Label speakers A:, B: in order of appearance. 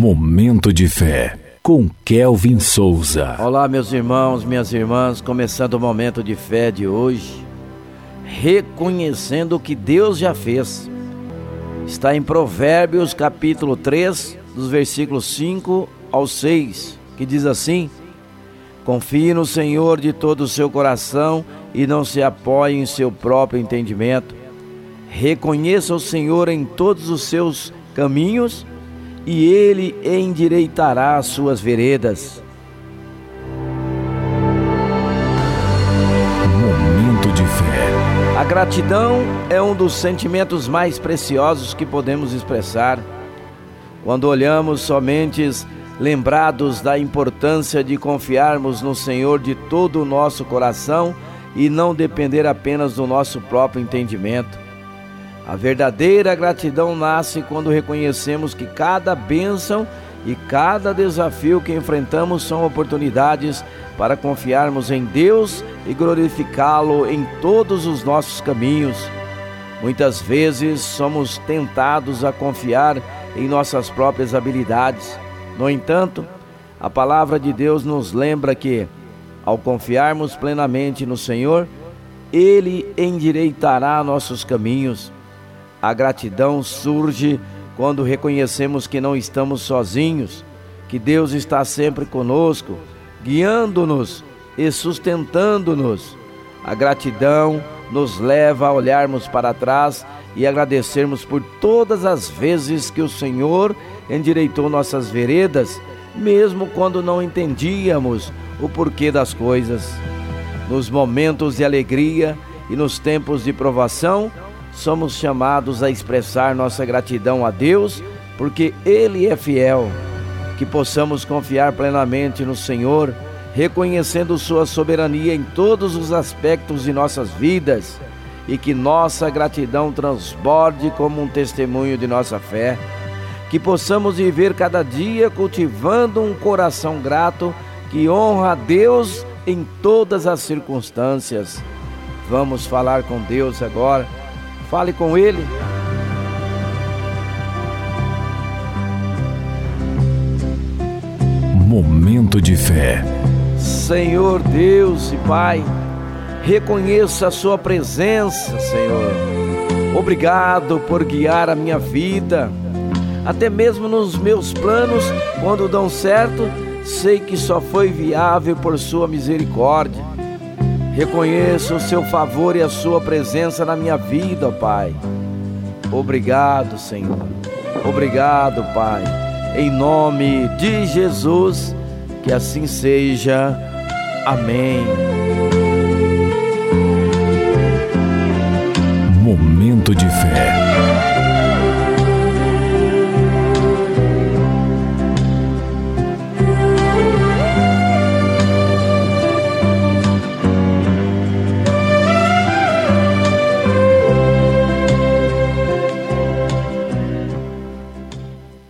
A: Momento de fé com Kelvin Souza.
B: Olá, meus irmãos, minhas irmãs, começando o momento de fé de hoje, reconhecendo o que Deus já fez. Está em Provérbios, capítulo 3, dos versículos 5 ao 6, que diz assim: Confie no Senhor de todo o seu coração e não se apoie em seu próprio entendimento. Reconheça o Senhor em todos os seus caminhos e ele endireitará as suas veredas.
A: Momento de fé.
B: A gratidão é um dos sentimentos mais preciosos que podemos expressar. Quando olhamos somente lembrados da importância de confiarmos no Senhor de todo o nosso coração e não depender apenas do nosso próprio entendimento. A verdadeira gratidão nasce quando reconhecemos que cada bênção e cada desafio que enfrentamos são oportunidades para confiarmos em Deus e glorificá-lo em todos os nossos caminhos. Muitas vezes somos tentados a confiar em nossas próprias habilidades. No entanto, a palavra de Deus nos lembra que, ao confiarmos plenamente no Senhor, Ele endireitará nossos caminhos. A gratidão surge quando reconhecemos que não estamos sozinhos, que Deus está sempre conosco, guiando-nos e sustentando-nos. A gratidão nos leva a olharmos para trás e agradecermos por todas as vezes que o Senhor endireitou nossas veredas, mesmo quando não entendíamos o porquê das coisas. Nos momentos de alegria e nos tempos de provação, somos chamados a expressar nossa gratidão a Deus, porque Ele é fiel. Que possamos confiar plenamente no Senhor, reconhecendo Sua soberania em todos os aspectos de nossas vidas e que nossa gratidão transborde como um testemunho de nossa fé. Que possamos viver cada dia cultivando um coração grato que honra a Deus em todas as circunstâncias. Vamos falar com Deus agora Fale com Ele.
A: Momento de fé.
B: Senhor Deus e Pai, reconheço a Sua presença, Senhor. Obrigado por guiar a minha vida. Até mesmo nos meus planos, quando dão certo, sei que só foi viável por Sua misericórdia. Reconheço o seu favor e a sua presença na minha vida, Pai. Obrigado, Senhor. Obrigado, Pai. Em nome de Jesus, que assim seja. Amém. Momento de fé.